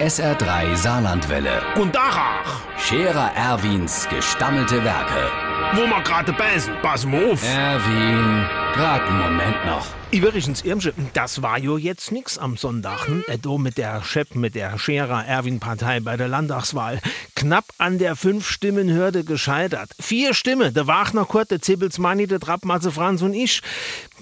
SR3 Saarlandwelle. Und Dachach, Scherer Erwins gestammelte Werke. wo wir gerade beißen, pass mal auf. Erwin, grad einen Moment noch. Übrigens, Irmsche, das war jo jetzt nix am Sonntag, hm? Äh, do mit der Chef, mit der Scherer-Erwin-Partei bei der Landtagswahl. Knapp an der Fünf-Stimmen-Hürde gescheitert. Vier Stimmen, der Wagner Kurt, der Zibbelsmanni, der Trappmatze Franz und ich.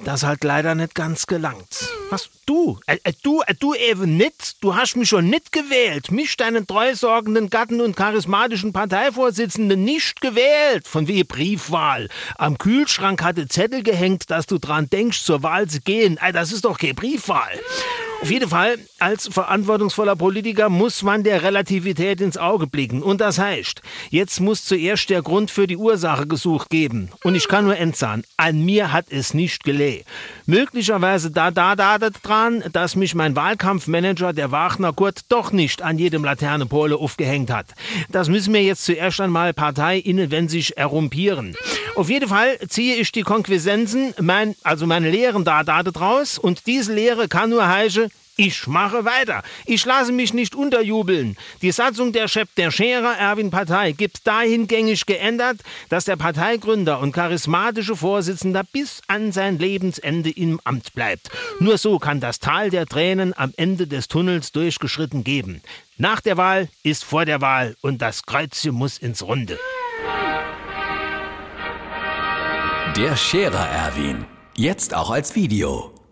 Das hat leider nicht ganz gelangt. Was, du? Äh, äh, du, äh, du eben nicht? Du hast mich schon nicht gewählt. Mich, deinen treusorgenden Gatten und charismatischen Parteivorsitzenden, nicht gewählt. Von wie Briefwahl. Am Kühlschrank hatte Zettel gehängt, dass du dran denkst, zur Wahl zu gehen. Ey, das ist doch keine Briefwahl. Auf jeden Fall, als verantwortungsvoller Politiker muss man der Relativität ins Auge blicken. Und das heißt, jetzt muss zuerst der Grund für die Ursache gesucht geben. Und ich kann nur entsagen, an mir hat es nicht geleh. Möglicherweise da, da, da, da dran, dass mich mein Wahlkampfmanager, der Wagner Kurt, doch nicht an jedem Laternepole aufgehängt hat. Das müssen wir jetzt zuerst einmal sich errumpieren. Auf jeden Fall ziehe ich die Konquisenzen, mein, also meine Lehren da, da, da draus. Und diese Lehre kann nur heißen, ich mache weiter. Ich lasse mich nicht unterjubeln. Die Satzung der Chef der Scherer Erwin Partei gibt dahingängig geändert, dass der Parteigründer und charismatische Vorsitzender bis an sein Lebensende im Amt bleibt. Nur so kann das Tal der Tränen am Ende des Tunnels durchgeschritten geben. Nach der Wahl ist vor der Wahl und das Kreuzchen muss ins Runde. Der Scherer Erwin. Jetzt auch als Video.